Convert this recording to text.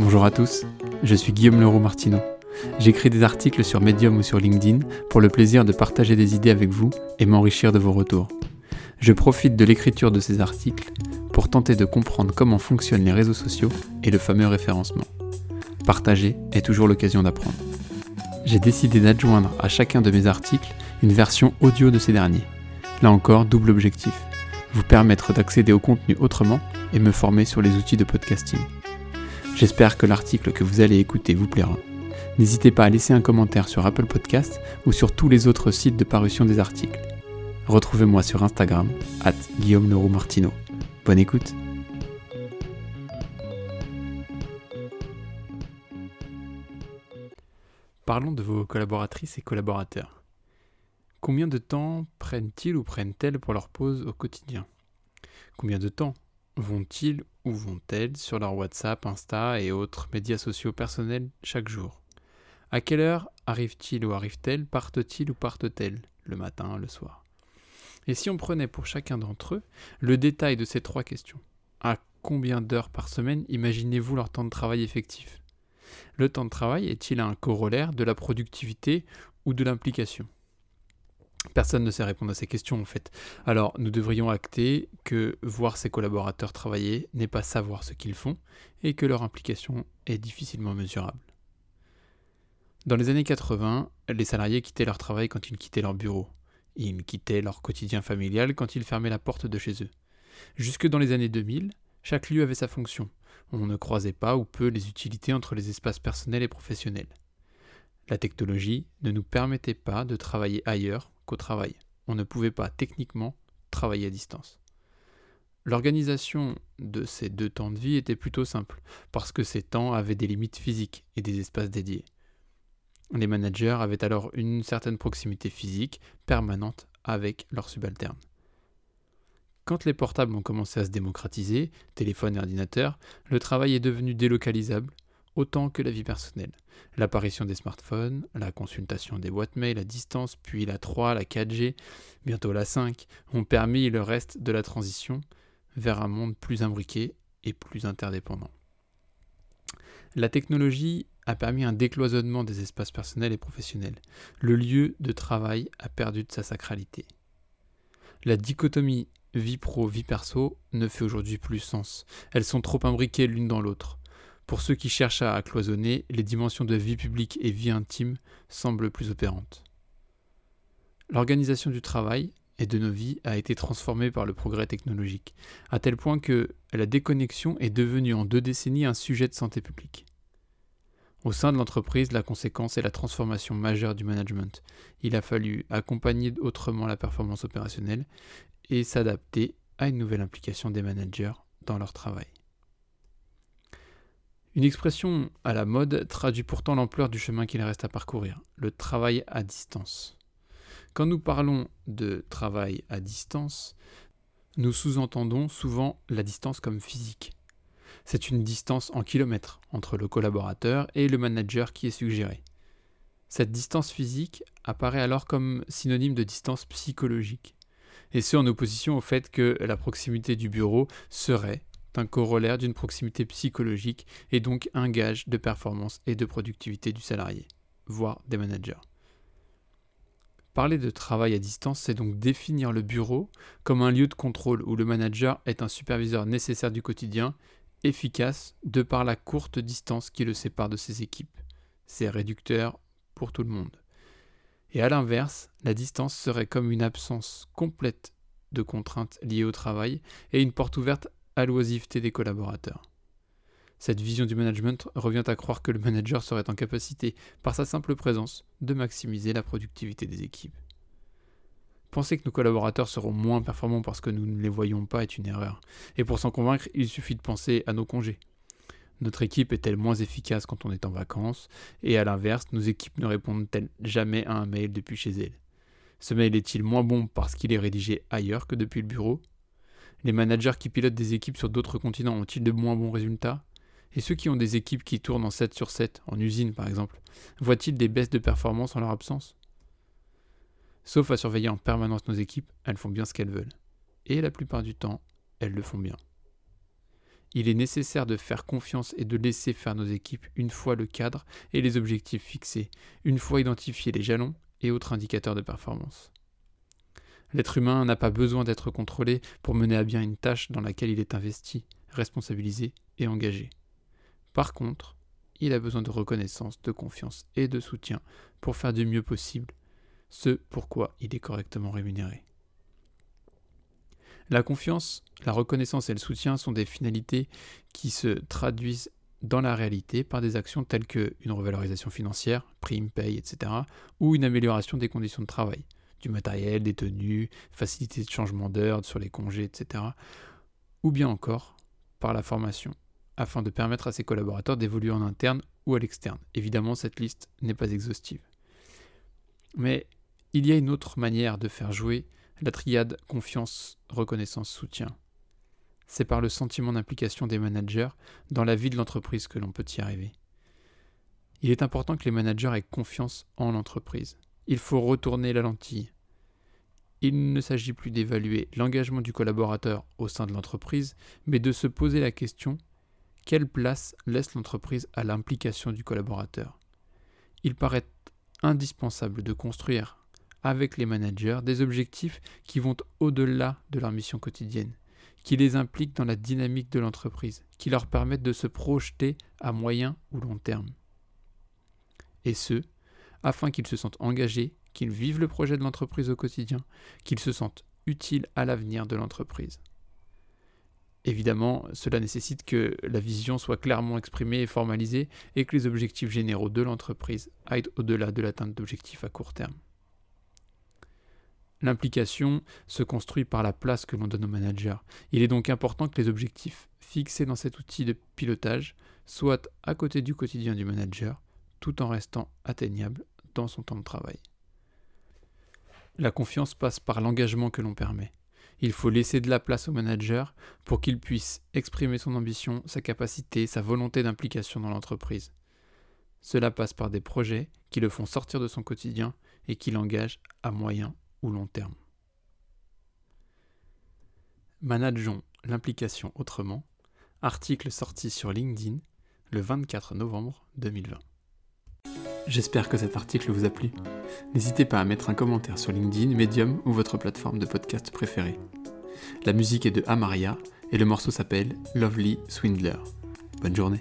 Bonjour à tous, je suis Guillaume Leroux Martineau. J'écris des articles sur Medium ou sur LinkedIn pour le plaisir de partager des idées avec vous et m'enrichir de vos retours. Je profite de l'écriture de ces articles pour tenter de comprendre comment fonctionnent les réseaux sociaux et le fameux référencement. Partager est toujours l'occasion d'apprendre. J'ai décidé d'adjoindre à chacun de mes articles une version audio de ces derniers. Là encore, double objectif vous permettre d'accéder au contenu autrement et me former sur les outils de podcasting. J'espère que l'article que vous allez écouter vous plaira. N'hésitez pas à laisser un commentaire sur Apple Podcast ou sur tous les autres sites de parution des articles. Retrouvez-moi sur Instagram, at Guillaume Leroux Martino. Bonne écoute Parlons de vos collaboratrices et collaborateurs. Combien de temps prennent-ils ou prennent-elles pour leur pause au quotidien? Combien de temps? Vont-ils ou vont-elles sur leur WhatsApp, Insta et autres médias sociaux personnels chaque jour? À quelle heure arrivent-ils ou arrivent-elles? Partent-ils ou partent-elles? Le matin, le soir? Et si on prenait pour chacun d'entre eux le détail de ces trois questions? À combien d'heures par semaine imaginez-vous leur temps de travail effectif? Le temps de travail est-il un corollaire de la productivité ou de l'implication? Personne ne sait répondre à ces questions en fait. Alors nous devrions acter que voir ses collaborateurs travailler n'est pas savoir ce qu'ils font et que leur implication est difficilement mesurable. Dans les années 80, les salariés quittaient leur travail quand ils quittaient leur bureau. Ils quittaient leur quotidien familial quand ils fermaient la porte de chez eux. Jusque dans les années 2000, chaque lieu avait sa fonction. On ne croisait pas ou peu les utilités entre les espaces personnels et professionnels. La technologie ne nous permettait pas de travailler ailleurs travail. On ne pouvait pas techniquement travailler à distance. L'organisation de ces deux temps de vie était plutôt simple, parce que ces temps avaient des limites physiques et des espaces dédiés. Les managers avaient alors une certaine proximité physique permanente avec leurs subalternes. Quand les portables ont commencé à se démocratiser, téléphone et ordinateur, le travail est devenu délocalisable, autant que la vie personnelle. L'apparition des smartphones, la consultation des boîtes mail à distance, puis la 3, la 4G, bientôt la 5, ont permis le reste de la transition vers un monde plus imbriqué et plus interdépendant. La technologie a permis un décloisonnement des espaces personnels et professionnels. Le lieu de travail a perdu de sa sacralité. La dichotomie vie pro-vie perso ne fait aujourd'hui plus sens. Elles sont trop imbriquées l'une dans l'autre. Pour ceux qui cherchent à cloisonner, les dimensions de vie publique et vie intime semblent plus opérantes. L'organisation du travail et de nos vies a été transformée par le progrès technologique, à tel point que la déconnexion est devenue en deux décennies un sujet de santé publique. Au sein de l'entreprise, la conséquence est la transformation majeure du management. Il a fallu accompagner autrement la performance opérationnelle et s'adapter à une nouvelle implication des managers dans leur travail. Une expression à la mode traduit pourtant l'ampleur du chemin qu'il reste à parcourir, le travail à distance. Quand nous parlons de travail à distance, nous sous-entendons souvent la distance comme physique. C'est une distance en kilomètres entre le collaborateur et le manager qui est suggéré. Cette distance physique apparaît alors comme synonyme de distance psychologique, et ce en opposition au fait que la proximité du bureau serait, un corollaire d'une proximité psychologique et donc un gage de performance et de productivité du salarié, voire des managers. Parler de travail à distance, c'est donc définir le bureau comme un lieu de contrôle où le manager est un superviseur nécessaire du quotidien, efficace de par la courte distance qui le sépare de ses équipes. C'est réducteur pour tout le monde. Et à l'inverse, la distance serait comme une absence complète de contraintes liées au travail et une porte ouverte à l'oisiveté des collaborateurs. Cette vision du management revient à croire que le manager serait en capacité, par sa simple présence, de maximiser la productivité des équipes. Penser que nos collaborateurs seront moins performants parce que nous ne les voyons pas est une erreur. Et pour s'en convaincre, il suffit de penser à nos congés. Notre équipe est-elle moins efficace quand on est en vacances? Et à l'inverse, nos équipes ne répondent-elles jamais à un mail depuis chez elles? Ce mail est-il moins bon parce qu'il est rédigé ailleurs que depuis le bureau? Les managers qui pilotent des équipes sur d'autres continents ont-ils de moins bons résultats? Et ceux qui ont des équipes qui tournent en 7 sur 7, en usine par exemple, voient-ils des baisses de performance en leur absence? Sauf à surveiller en permanence nos équipes, elles font bien ce qu'elles veulent. Et la plupart du temps, elles le font bien. Il est nécessaire de faire confiance et de laisser faire nos équipes une fois le cadre et les objectifs fixés, une fois identifiés les jalons et autres indicateurs de performance. L'être humain n'a pas besoin d'être contrôlé pour mener à bien une tâche dans laquelle il est investi, responsabilisé et engagé. Par contre, il a besoin de reconnaissance, de confiance et de soutien pour faire du mieux possible ce pourquoi il est correctement rémunéré. La confiance, la reconnaissance et le soutien sont des finalités qui se traduisent dans la réalité par des actions telles qu'une revalorisation financière, prime, paye, etc., ou une amélioration des conditions de travail, du matériel, des tenues, facilité de changement d'heure sur les congés, etc., ou bien encore par la formation, afin de permettre à ses collaborateurs d'évoluer en interne ou à l'externe. Évidemment, cette liste n'est pas exhaustive. Mais il y a une autre manière de faire jouer la triade confiance, reconnaissance, soutien. C'est par le sentiment d'implication des managers dans la vie de l'entreprise que l'on peut y arriver. Il est important que les managers aient confiance en l'entreprise. Il faut retourner la lentille. Il ne s'agit plus d'évaluer l'engagement du collaborateur au sein de l'entreprise, mais de se poser la question quelle place laisse l'entreprise à l'implication du collaborateur? Il paraît indispensable de construire avec les managers des objectifs qui vont au-delà de leur mission quotidienne, qui les impliquent dans la dynamique de l'entreprise, qui leur permettent de se projeter à moyen ou long terme. Et ce, afin qu'ils se sentent engagés, qu'ils vivent le projet de l'entreprise au quotidien, qu'ils se sentent utiles à l'avenir de l'entreprise. Évidemment, cela nécessite que la vision soit clairement exprimée et formalisée et que les objectifs généraux de l'entreprise aillent au-delà de l'atteinte d'objectifs à court terme. L'implication se construit par la place que l'on donne au manager. Il est donc important que les objectifs fixés dans cet outil de pilotage soient à côté du quotidien du manager, tout en restant atteignables son temps de travail. La confiance passe par l'engagement que l'on permet. Il faut laisser de la place au manager pour qu'il puisse exprimer son ambition, sa capacité, sa volonté d'implication dans l'entreprise. Cela passe par des projets qui le font sortir de son quotidien et qui l'engagent à moyen ou long terme. Manageons l'implication autrement. Article sorti sur LinkedIn le 24 novembre 2020. J'espère que cet article vous a plu. N'hésitez pas à mettre un commentaire sur LinkedIn, Medium ou votre plateforme de podcast préférée. La musique est de Amaria et le morceau s'appelle Lovely Swindler. Bonne journée.